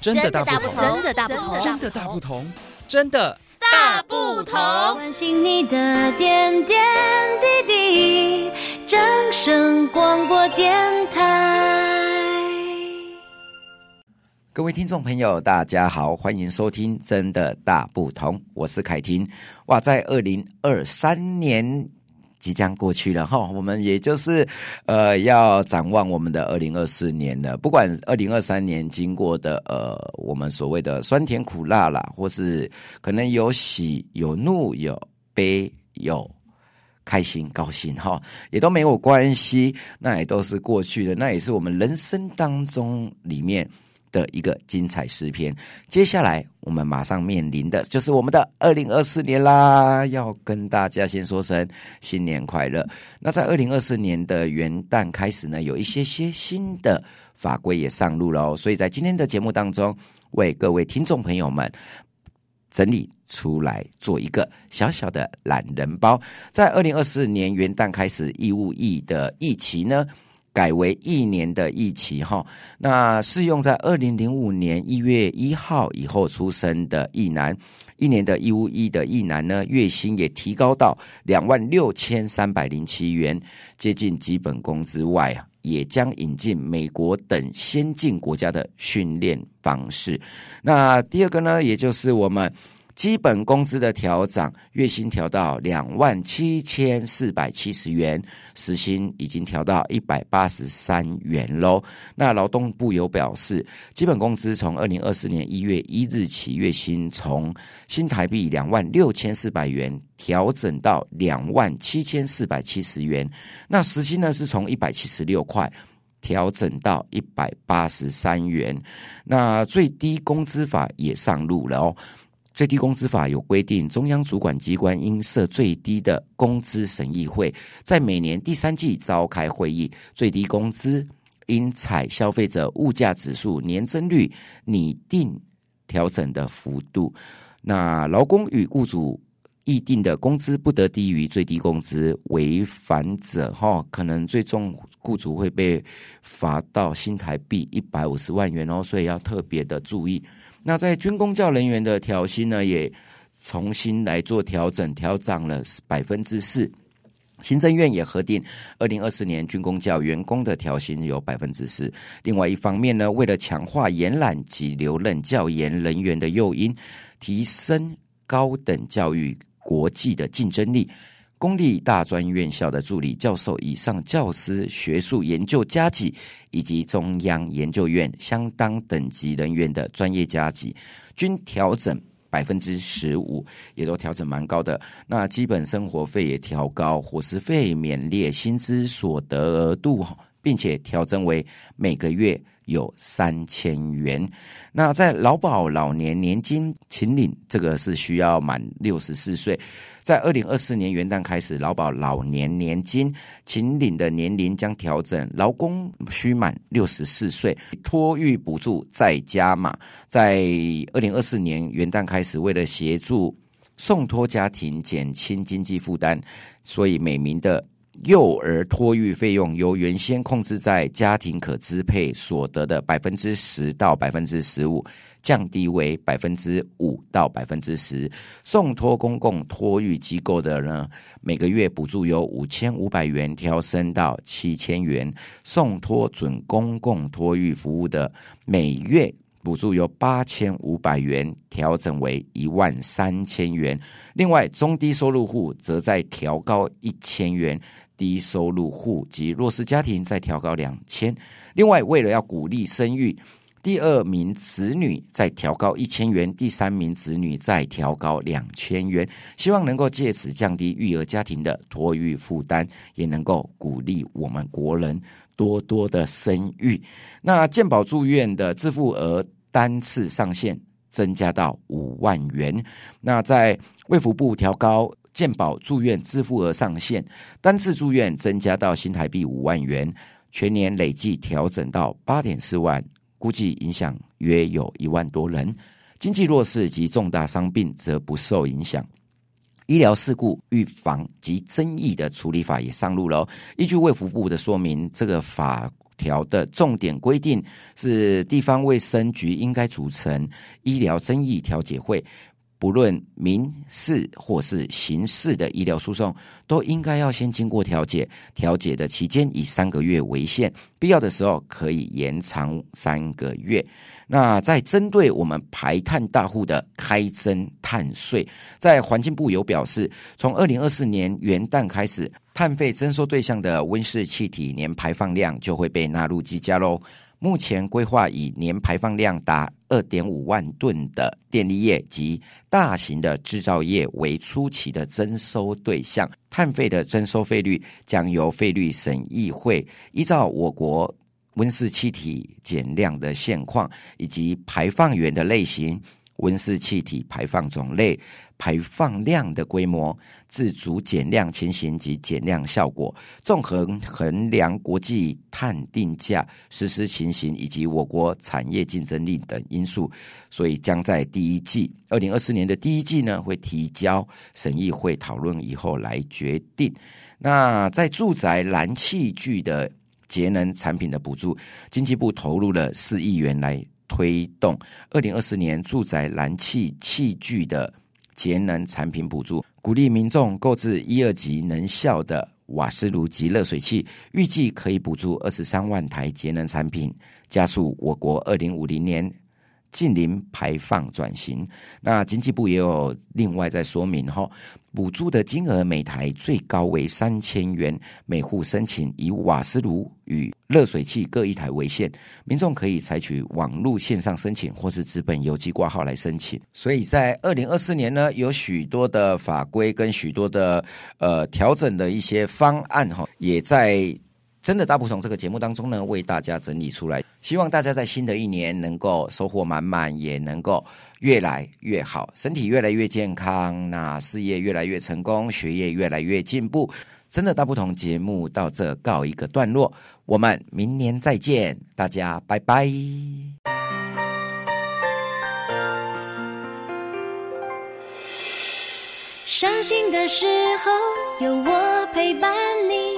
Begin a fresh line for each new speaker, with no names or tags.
真的大不同，
真的大不同，
真的大不同，真的大不同。
关心你的点点滴滴，掌声广播电台。
各位听众朋友，大家好，欢迎收听《真的大不同》，我是凯婷。哇，在二零二三年。即将过去了哈，我们也就是呃要展望我们的二零二四年了。不管二零二三年经过的呃我们所谓的酸甜苦辣啦，或是可能有喜有怒有悲有开心高兴哈，也都没有关系，那也都是过去的，那也是我们人生当中里面。的一个精彩诗篇。接下来我们马上面临的就是我们的二零二四年啦，要跟大家先说声新年快乐。那在二零二四年的元旦开始呢，有一些些新的法规也上路了哦，所以在今天的节目当中，为各位听众朋友们整理出来做一个小小的懒人包。在二零二四年元旦开始义务役的役期呢，改为一年的役期哈，那适用在二零零五年一月一号以后出生的役男，一年的义务役的役男呢，月薪也提高到两万六千三百零七元，接近基本工资外啊，也将引进美国等先进国家的训练方式。那第二个呢，也就是我们。基本工资的调涨，月薪调到两万七千四百七十元，时薪已经调到一百八十三元喽。那劳动部有表示，基本工资从二零二四年一月一日起，月薪从新台币两万六千四百元调整到两万七千四百七十元。那时薪呢，是从一百七十六块调整到一百八十三元。那最低工资法也上路了哦。最低工资法有规定，中央主管机关应设最低的工资审议会，在每年第三季召开会议，最低工资应采消费者物价指数年增率拟定调整的幅度。那劳工与雇主议定的工资不得低于最低工资，违反者哈，可能最终雇主会被罚到新台币一百五十万元哦，所以要特别的注意。那在军公教人员的调薪呢，也重新来做调整，调涨了百分之四。行政院也核定，二零二四年军公教员工的调薪有百分之四。另外一方面呢，为了强化延揽及留任教研人员的诱因，提升高等教育国际的竞争力。公立大专院校的助理教授以上教师、学术研究加级，以及中央研究院相当等级人员的专业加级，均调整百分之十五，也都调整蛮高的。那基本生活费也调高，伙食费免列薪资所得额度，并且调整为每个月。有三千元，那在劳保老年年金请领，这个是需要满六十四岁。在二零二四年元旦开始，劳保老年年金请领的年龄将调整，劳工需满六十四岁，托育补助再加码。在二零二四年元旦开始，为了协助送托家庭减轻经济负担，所以每名的。幼儿托育费用由原先控制在家庭可支配所得的百分之十到百分之十五，降低为百分之五到百分之十。送托公共托育机构的呢，每个月补助由五千五百元调升到七千元。送托准公共托育服务的每月补助由八千五百元调整为一万三千元。另外，中低收入户则再调高一千元。低收入户及弱势家庭再调高两千，另外为了要鼓励生育，第二名子女再调高一千元，第三名子女再调高两千元，希望能够借此降低育儿家庭的托育负担，也能够鼓励我们国人多多的生育。那健保住院的自付额单次上限增加到五万元，那在卫福部调高。健保住院自付额上限，单次住院增加到新台币五万元，全年累计调整到八点四万，估计影响约有一万多人。经济弱势及重大伤病则不受影响。医疗事故预防及争议的处理法也上路了。依据卫福部的说明，这个法条的重点规定是，地方卫生局应该组成医疗争议调解会。不论民事或是刑事的医疗诉讼，都应该要先经过调解，调解的期间以三个月为限，必要的时候可以延长三个月。那在针对我们排碳大户的开征碳税，在环境部有表示，从二零二四年元旦开始，碳费征收对象的温室气体年排放量就会被纳入计价喽。目前规划以年排放量达二点五万吨的电力业及大型的制造业为初期的征收对象，碳费的征收费率将由费率审议会依照我国温室气体减量的现况以及排放源的类型。温室气体排放种类、排放量的规模、自主减量情形及减量效果，综合衡量国际碳定价实施情形以及我国产业竞争力等因素，所以将在第一季二零二四年的第一季呢，会提交审议会讨论以后来决定。那在住宅燃气具的节能产品的补助，经济部投入了四亿元来。推动二零二四年住宅燃气器具的节能产品补助，鼓励民众购置一二级能效的瓦斯炉及热水器，预计可以补助二十三万台节能产品，加速我国二零五零年。净零排放转型，那经济部也有另外在说明哈，补助的金额每台最高为三千元，每户申请以瓦斯炉与热水器各一台为限，民众可以采取网络线上申请或是资本邮寄挂号来申请。所以在二零二四年呢，有许多的法规跟许多的呃调整的一些方案哈，也在。真的大不同这个节目当中呢，为大家整理出来，希望大家在新的一年能够收获满满，也能够越来越好，身体越来越健康，那事业越来越成功，学业越来越进步。真的大不同节目到这告一个段落，我们明年再见，大家拜拜。
伤心的时候有我陪伴你。